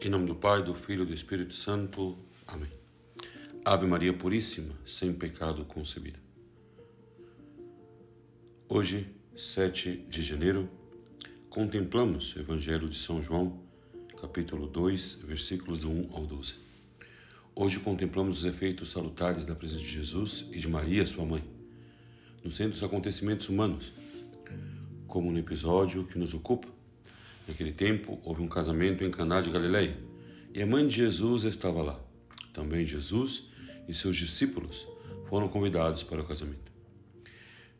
Em nome do Pai, do Filho e do Espírito Santo. Amém. Ave Maria Puríssima, sem pecado concebida. Hoje, 7 de janeiro, contemplamos o Evangelho de São João, capítulo 2, versículos do 1 ao 12. Hoje contemplamos os efeitos salutares da presença de Jesus e de Maria, sua mãe, no centro dos acontecimentos humanos, como no episódio que nos ocupa, Naquele tempo, houve um casamento em Caná de Galileia, e a mãe de Jesus estava lá. Também Jesus e seus discípulos foram convidados para o casamento.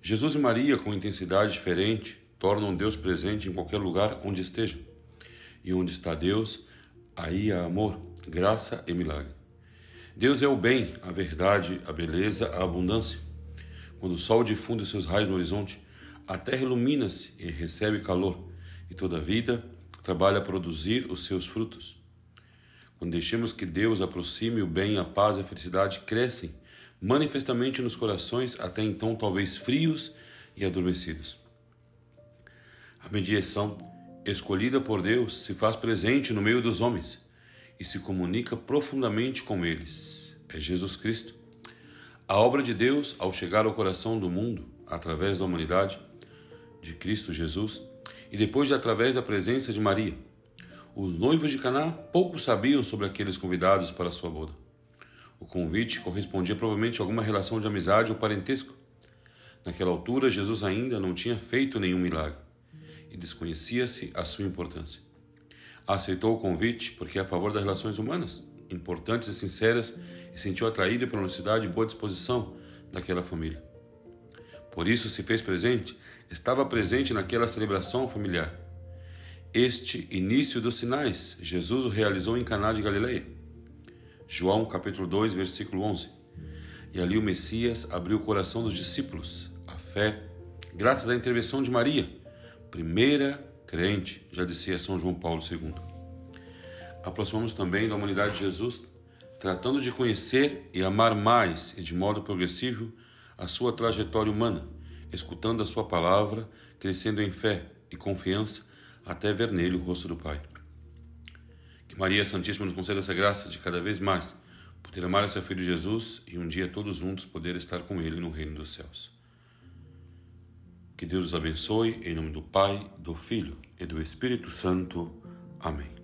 Jesus e Maria, com intensidade diferente, tornam Deus presente em qualquer lugar onde esteja. E onde está Deus, aí há amor, graça e milagre. Deus é o bem, a verdade, a beleza, a abundância. Quando o sol difunde seus raios no horizonte, a terra ilumina-se e recebe calor e toda vida trabalha a produzir os seus frutos. Quando deixamos que Deus aproxime o bem, a paz e a felicidade crescem manifestamente nos corações até então talvez frios e adormecidos. A mediação escolhida por Deus se faz presente no meio dos homens e se comunica profundamente com eles. É Jesus Cristo. A obra de Deus, ao chegar ao coração do mundo, através da humanidade de Cristo Jesus, e depois de através da presença de Maria. Os noivos de Caná pouco sabiam sobre aqueles convidados para sua boda. O convite correspondia provavelmente a alguma relação de amizade ou parentesco. Naquela altura, Jesus ainda não tinha feito nenhum milagre e desconhecia-se a sua importância. Aceitou o convite porque é a favor das relações humanas, importantes e sinceras, e sentiu atraído pela honestidade e boa disposição daquela família. Por isso se fez presente, estava presente naquela celebração familiar. Este início dos sinais, Jesus o realizou em Caná de Galileia. João capítulo 2, versículo 11. E ali o Messias abriu o coração dos discípulos, a fé, graças à intervenção de Maria, primeira crente, já dizia São João Paulo II. Aproximamos também da humanidade de Jesus, tratando de conhecer e amar mais e de modo progressivo a sua trajetória humana, escutando a sua palavra, crescendo em fé e confiança até ver nele o rosto do Pai. Que Maria Santíssima nos conceda essa graça de cada vez mais poder amar a seu Filho Jesus e um dia todos juntos poder estar com ele no reino dos céus. Que Deus os abençoe, em nome do Pai, do Filho e do Espírito Santo. Amém.